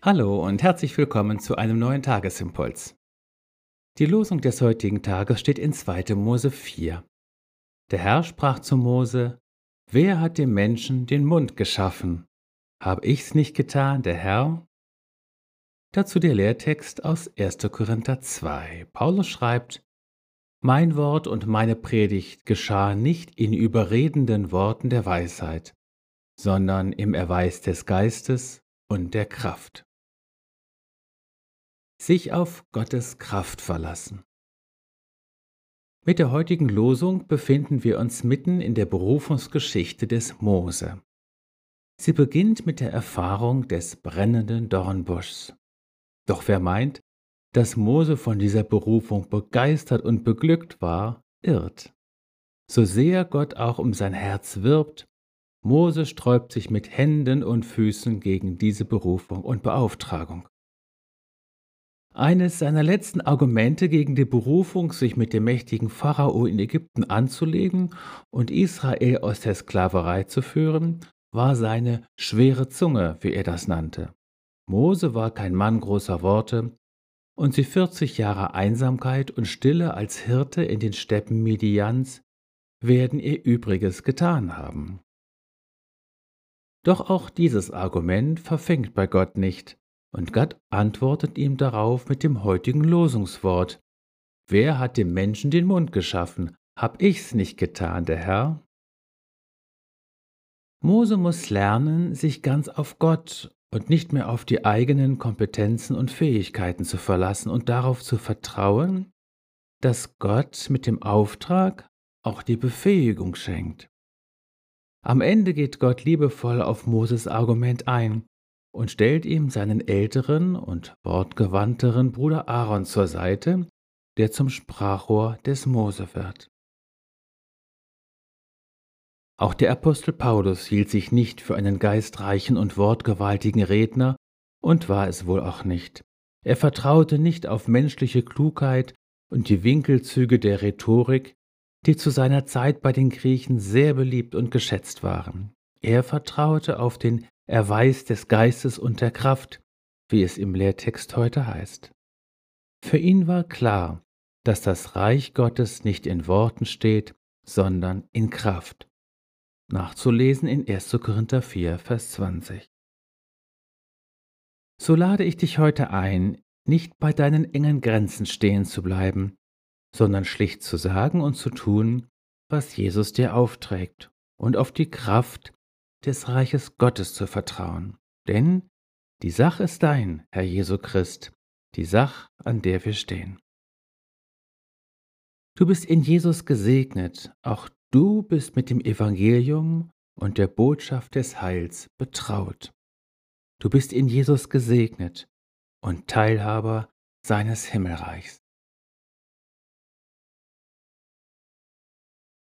Hallo und herzlich willkommen zu einem neuen Tagesimpuls. Die Losung des heutigen Tages steht in 2. Mose 4. Der Herr sprach zu Mose: Wer hat dem Menschen den Mund geschaffen? Hab ich's nicht getan, der Herr? Dazu der Lehrtext aus 1. Korinther 2. Paulus schreibt: Mein Wort und meine Predigt geschah nicht in überredenden Worten der Weisheit, sondern im Erweis des Geistes und der Kraft sich auf Gottes Kraft verlassen. Mit der heutigen Losung befinden wir uns mitten in der Berufungsgeschichte des Mose. Sie beginnt mit der Erfahrung des brennenden Dornbuschs. Doch wer meint, dass Mose von dieser Berufung begeistert und beglückt war, irrt. So sehr Gott auch um sein Herz wirbt, Mose sträubt sich mit Händen und Füßen gegen diese Berufung und Beauftragung. Eines seiner letzten Argumente gegen die Berufung, sich mit dem mächtigen Pharao in Ägypten anzulegen und Israel aus der Sklaverei zu führen, war seine schwere Zunge, wie er das nannte. Mose war kein Mann großer Worte, und sie 40 Jahre Einsamkeit und Stille als Hirte in den Steppen Midians werden ihr Übriges getan haben. Doch auch dieses Argument verfängt bei Gott nicht, und Gott antwortet ihm darauf mit dem heutigen Losungswort. Wer hat dem Menschen den Mund geschaffen? Hab ich's nicht getan, der Herr? Mose muss lernen, sich ganz auf Gott und nicht mehr auf die eigenen Kompetenzen und Fähigkeiten zu verlassen und darauf zu vertrauen, dass Gott mit dem Auftrag auch die Befähigung schenkt. Am Ende geht Gott liebevoll auf Moses Argument ein und stellt ihm seinen älteren und wortgewandteren Bruder Aaron zur Seite, der zum Sprachrohr des Mose wird. Auch der Apostel Paulus hielt sich nicht für einen geistreichen und wortgewaltigen Redner und war es wohl auch nicht. Er vertraute nicht auf menschliche Klugheit und die Winkelzüge der Rhetorik, die zu seiner Zeit bei den Griechen sehr beliebt und geschätzt waren. Er vertraute auf den Erweis des Geistes und der Kraft, wie es im Lehrtext heute heißt. Für ihn war klar, dass das Reich Gottes nicht in Worten steht, sondern in Kraft. Nachzulesen in 1. Korinther 4, Vers 20. So lade ich dich heute ein, nicht bei deinen engen Grenzen stehen zu bleiben, sondern schlicht zu sagen und zu tun, was Jesus dir aufträgt und auf die Kraft des Reiches Gottes zu vertrauen. Denn die Sache ist dein, Herr Jesu Christ, die Sache, an der wir stehen. Du bist in Jesus gesegnet, auch du bist mit dem Evangelium und der Botschaft des Heils betraut. Du bist in Jesus gesegnet und Teilhaber seines Himmelreichs.